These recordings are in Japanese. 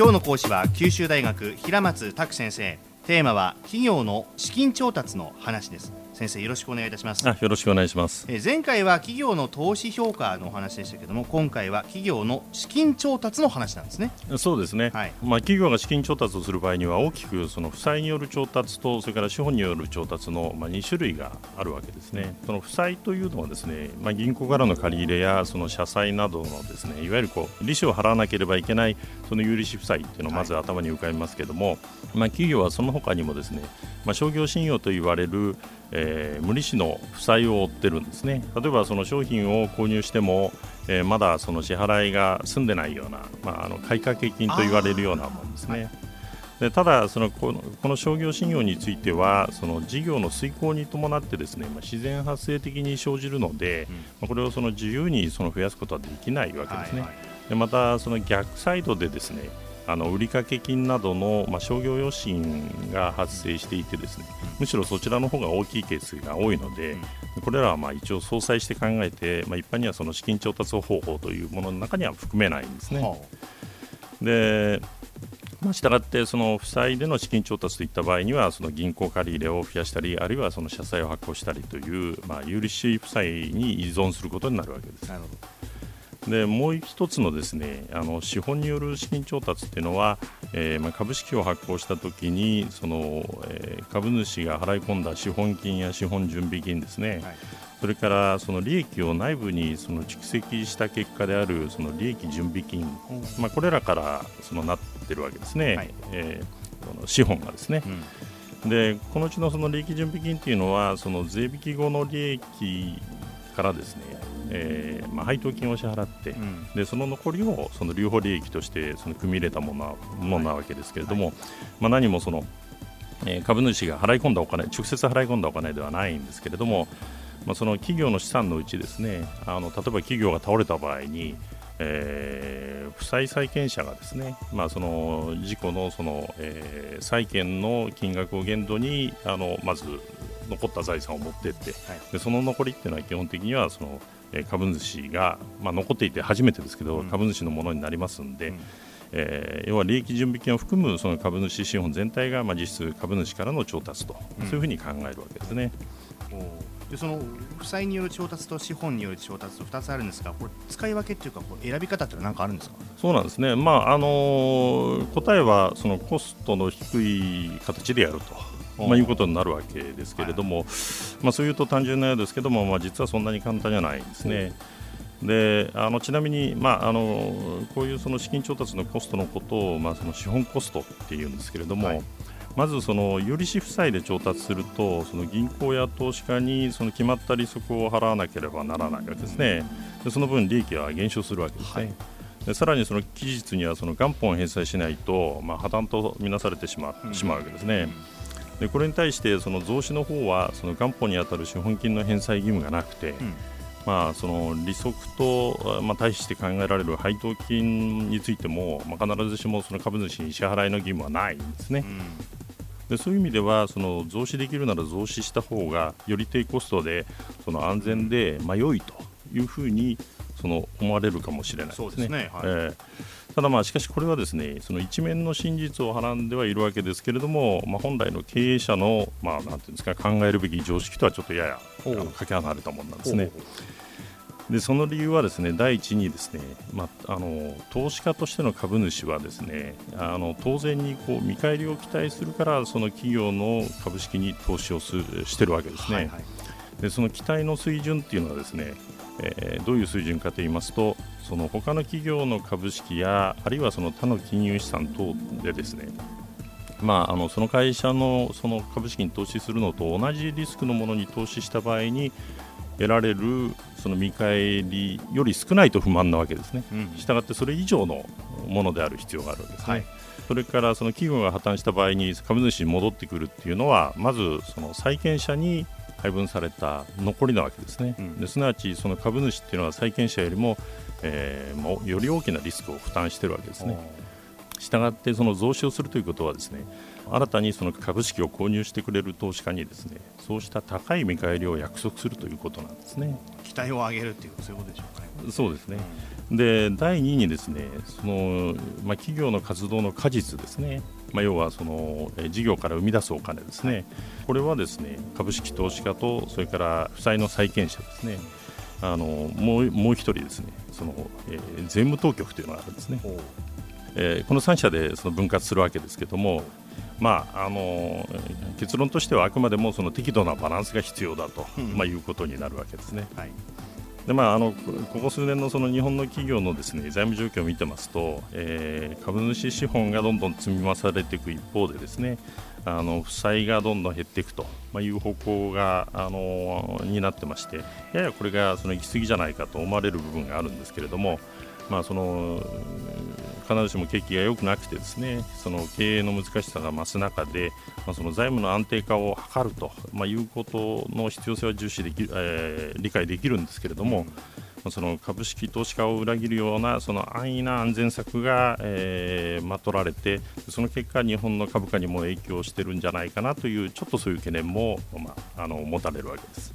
今日の講師は九州大学平松卓先生。テーマは企業の資金調達の話です。先生よろしくお願いいたします。あよろしくお願いします。え前回は企業の投資評価のお話でしたけども今回は企業の資金調達の話なんですね。そうですね、はい、まあ、企業が資金調達をする場合には大きくその負債による調達とそれから資本による調達の、まあ、2種類があるわけですね。その負債というのはですね、まあ、銀行からの借り入れやその社債などのですねいわゆるこう利子を払わなければいけないその有利子負債っていうのをまず頭に浮かびますけども、はい、まあ、企業はその他にもですね、まあ、商業信用と言われるえー、無利子の負債を負ってるんですね例えばその商品を購入しても、えー、まだその支払いが済んでないような、まあ、あの買掛金と言われるようなものですね。でただそのこの、この商業信用についてはその事業の遂行に伴ってですね、まあ、自然発生的に生じるので、うん、まあ、これをその自由にその増やすことはできないわけですね。はいはい、でまたその逆サイドでですねあの売掛金などの、まあ、商業余震が発生していてですねむしろそちらの方が大きいケースが多いので、これらはまあ一応相殺して考えて、まあ、一般にはその資金調達方法というものの中には含めないんですね。はあ、でまあ、したがってその負債での資金調達といった場合にはその銀行借り入れを増やしたりあるいはその社債を発行したりという、まあ、有利子負債に依存することになるわけです。なるほどでもう一つのですねあの資本による資金調達っていうのは、えー、まあ、株式を発行したときにその、えー、株主が払い込んだ資本金や資本準備金ですね、はい、それからその利益を内部にその蓄積した結果であるその利益準備金、まあ、これらからそのなってるわけですね、はい、えー、この資本がですね。うん、でこのうちのその利益準備金というのはその税引き後の利益からですねえーまあ、配当金を支払って、うん、でその残りをその留保利益としてその組み入れたものものなわけですけれども、はい、まあ、何もその、えー、株主が払い込んだお金直接払い込んだお金ではないんですけれども、まあ、その企業の資産のうちですねあの例えば企業が倒れた場合にえー、負債債権者がですね、まあ、その事故のその、えー、債権の金額を限度にあのまず残った財産を持っていって、はい、でその残りっていうのは基本的にはその株主が、まあ、残っていて初めてですけど、うん、株主のものになりますので、うん、えー、要は利益準備金を含むその株主資本全体が、まあ、実質株主からの調達と、うん、そういうふうに考えるわけですね。でその負債による調達と資本による調達と2つあるんですが、これ使い分けっていうか、こう選び方って何かあるんですか？そうなんですね、まああのー、答えはそのコストの低い形でやると。まあ、いうことになるわけですけれども、はい、まあ、そういうと単純なようですけども、まあ、実はそんなに簡単じゃないんですね。であのちなみに、まあ、あのこういうその資金調達のコストのことを、まあ、その資本コストっていうんですけれども、はい、まずその有利子負債で調達するとその銀行や投資家にその決まった利息を払わなければならないわけですね。でその分利益は減少するわけですね。はい。でさらにその期日にはその元本を返済しないと、まあ、破綻とみなされてしま,、うしまうわけですね。でこれに対してその増資の方はその元本に当たる資本金の返済義務がなくて、うん、まあ、その利息と、まあ、対して考えられる配当金についても、まあ、必ずしもその株主に支払いの義務はないんですね。うんでそういう意味ではその増資できるなら増資した方がより低コストでその安全で、まあ、良いというふうにその思われるかもしれないですね。すねはい、えーただ、まあ、しかしこれはですねその一面の真実をはらんではいるわけですけれども、まあ、本来の経営者の、まあ、なんていうんですか考えるべき常識とはちょっとややあのかけ離れたものなんですね。でその理由はですね第一にですね、まあ、あの投資家としての株主はですねあの当然にこう見返りを期待するからその企業の株式に投資をすしてるわけですね。はいはい、でその期待の水準っていうのはですねえー、どういう水準かといいますとその他の企業の株式やあるいはその他の金融資産等でですねまあ、あのその会社のその株式に投資するのと同じリスクのものに投資した場合に得られるその見返りより少ないと不満なわけですね。したがってそれ以上のものである必要があるわけですね。はい、それからその企業が破綻した場合に株主に戻ってくるっていうのはまずその債権者に配分された残りなわけですね、うん、ですなわちその株主っていうのは債権者よりも、えー、もより大きなリスクを負担しているわけですね。したがってその増資をするということはですね新たにその株式を購入してくれる投資家にですねそうした高い見返りを約束するということなんですね。期待を上げるというそういうことでしょうかね。そうですね、で第2にですねその、まあ、企業の活動の果実ですね、まあ、要はその事業から生み出すお金ですね、これはですね株式投資家とそれから負債の債権者ですね。あのもうもう一人ですね。その、えー、税務当局というのがあるんですね、えー、この3社でその分割するわけですけども、まあ、あの結論としてはあくまでもその適度なバランスが必要だと、うん、まあ、いうことになるわけですね。はいでまあ、あのここ数年のその日本の企業のですね財務状況を見てますと、えー、株主資本がどんどん積み増されていく一方でですねあの負債がどんどん減っていくという方向があのになってましてややこれがその行き過ぎじゃないかと思われる部分があるんですけれども、まあ、その必ずしも景気が良くなくてですねその経営の難しさが増す中で、まあ、その財務の安定化を図ると、まあ、いうことの必要性は重視でき、えー、理解できるんですけれども、その株式投資家を裏切るようなその安易な安全策が、えー、まとられてその結果、日本の株価にも影響してるんじゃないかなというちょっとそういう懸念も、まあ、あの持たれるわけです。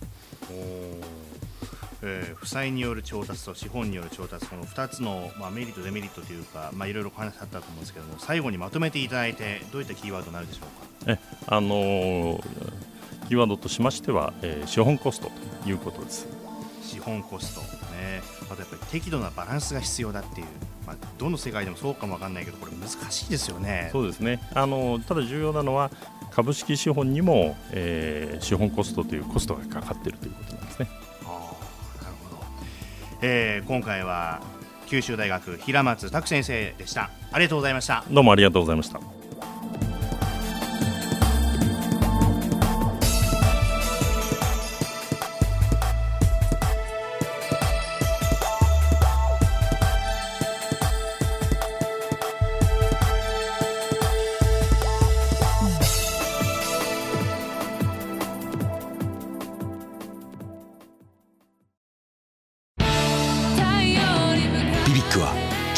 えー、負債による調達と資本による調達この2つの、まあ、メリット、デメリットというか、まあ、いろいろお話あったと思うんですけども最後にまとめていただいてどういったキーワードになるでしょうか？えあのー、キーワードとしましては、えー、資本コストということです。資本コスト、ね、あとやっぱり適度なバランスが必要だっていう、まあ、どの世界でもそうかもわかんないけどこれ難しいですよね。そうですねあのただ重要なのは株式資本にも、えー、資本コストというコストがかかっているということなんですね。えー、今回は九州大学平松拓先生でした。ありがとうございました。どうもありがとうございました。